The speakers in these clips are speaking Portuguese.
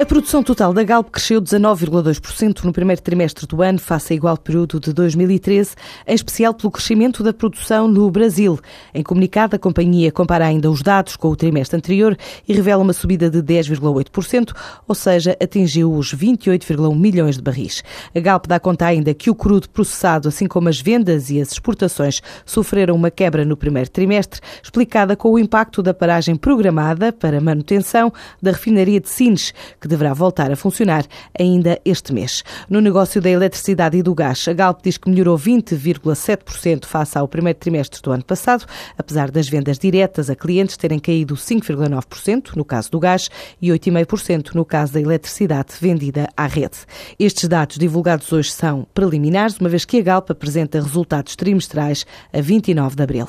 A produção total da Galp cresceu 19,2% no primeiro trimestre do ano, face ao igual período de 2013, em especial pelo crescimento da produção no Brasil. Em comunicado, a companhia compara ainda os dados com o trimestre anterior e revela uma subida de 10,8%, ou seja, atingiu os 28,1 milhões de barris. A Galp dá conta ainda que o crudo processado, assim como as vendas e as exportações, sofreram uma quebra no primeiro trimestre, explicada com o impacto da paragem programada para manutenção da refinaria de Sines, que que deverá voltar a funcionar ainda este mês. No negócio da eletricidade e do gás, a Galp diz que melhorou 20,7% face ao primeiro trimestre do ano passado, apesar das vendas diretas a clientes terem caído 5,9% no caso do gás e 8,5% no caso da eletricidade vendida à rede. Estes dados divulgados hoje são preliminares, uma vez que a Galp apresenta resultados trimestrais a 29 de abril.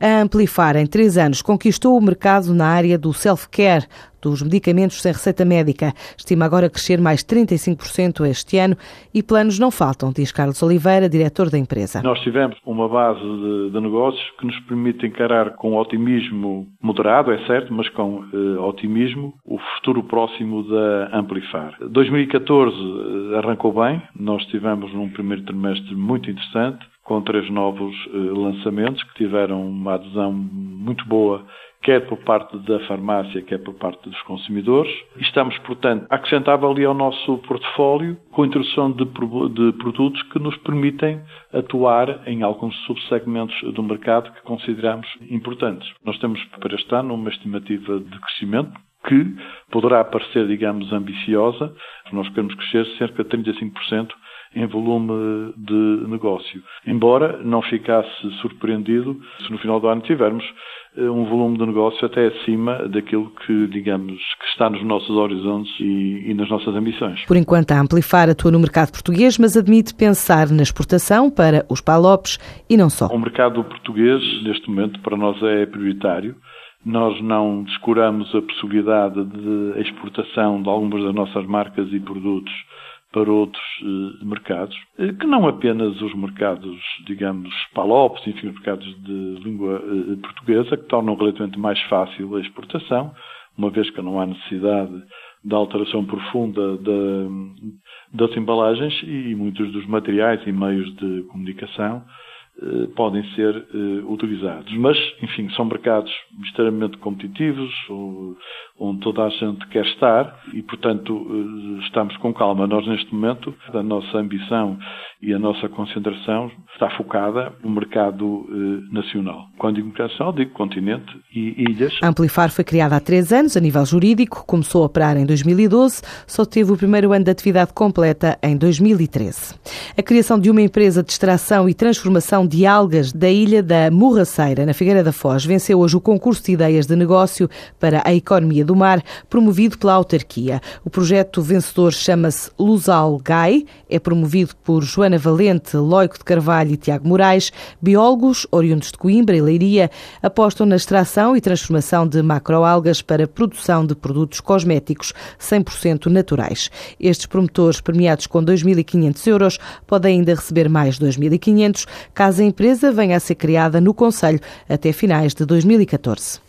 A Amplifar, em três anos, conquistou o mercado na área do self-care, dos medicamentos sem receita médica. Estima agora crescer mais 35% este ano e planos não faltam, diz Carlos Oliveira, diretor da empresa. Nós tivemos uma base de, de negócios que nos permite encarar com otimismo moderado, é certo, mas com eh, otimismo, o futuro próximo da Amplifar. 2014 eh, arrancou bem, nós tivemos num primeiro trimestre muito interessante, com três novos eh, lançamentos que tiveram uma adesão muito boa quer por parte da farmácia, quer por parte dos consumidores. Estamos, portanto, a ali ao nosso portfólio com a introdução de, de produtos que nos permitem atuar em alguns subsegmentos do mercado que consideramos importantes. Nós temos para este ano uma estimativa de crescimento que poderá parecer, digamos, ambiciosa. Nós queremos crescer cerca de 35% em volume de negócio. Embora não ficasse surpreendido se no final do ano tivermos eh, um volume de negócio até acima daquilo que, digamos, que está nos nossos horizontes e, e nas nossas ambições. Por enquanto, a Amplifar atua no mercado português, mas admite pensar na exportação para os palopes e não só. O mercado português, neste momento, para nós é prioritário. Nós não descuramos a possibilidade de exportação de algumas das nossas marcas e produtos para outros eh, mercados, eh, que não apenas os mercados, digamos, palopes, enfim, os mercados de língua eh, portuguesa, que tornam relativamente mais fácil a exportação, uma vez que não há necessidade da alteração profunda das embalagens e muitos dos materiais e meios de comunicação podem ser uh, utilizados. Mas, enfim, são mercados extremamente competitivos, onde toda a gente quer estar e, portanto, uh, estamos com calma. Nós, neste momento, a nossa ambição e a nossa concentração está focada no mercado uh, nacional. Quando digo nacional, digo continente e ilhas. A Amplifar foi criada há três anos, a nível jurídico, começou a operar em 2012, só teve o primeiro ano de atividade completa em 2013. A criação de uma empresa de extração e transformação de algas da ilha da Morraceira, na Figueira da Foz, venceu hoje o concurso de ideias de negócio para a economia do mar, promovido pela autarquia. O projeto vencedor chama-se Lusal Gai, é promovido por Joana Ana Valente, Loico de Carvalho e Tiago Moraes, biólogos oriundos de Coimbra e Leiria, apostam na extração e transformação de macroalgas para produção de produtos cosméticos 100% naturais. Estes promotores, premiados com 2.500 euros, podem ainda receber mais 2.500 caso a empresa venha a ser criada no Conselho até finais de 2014.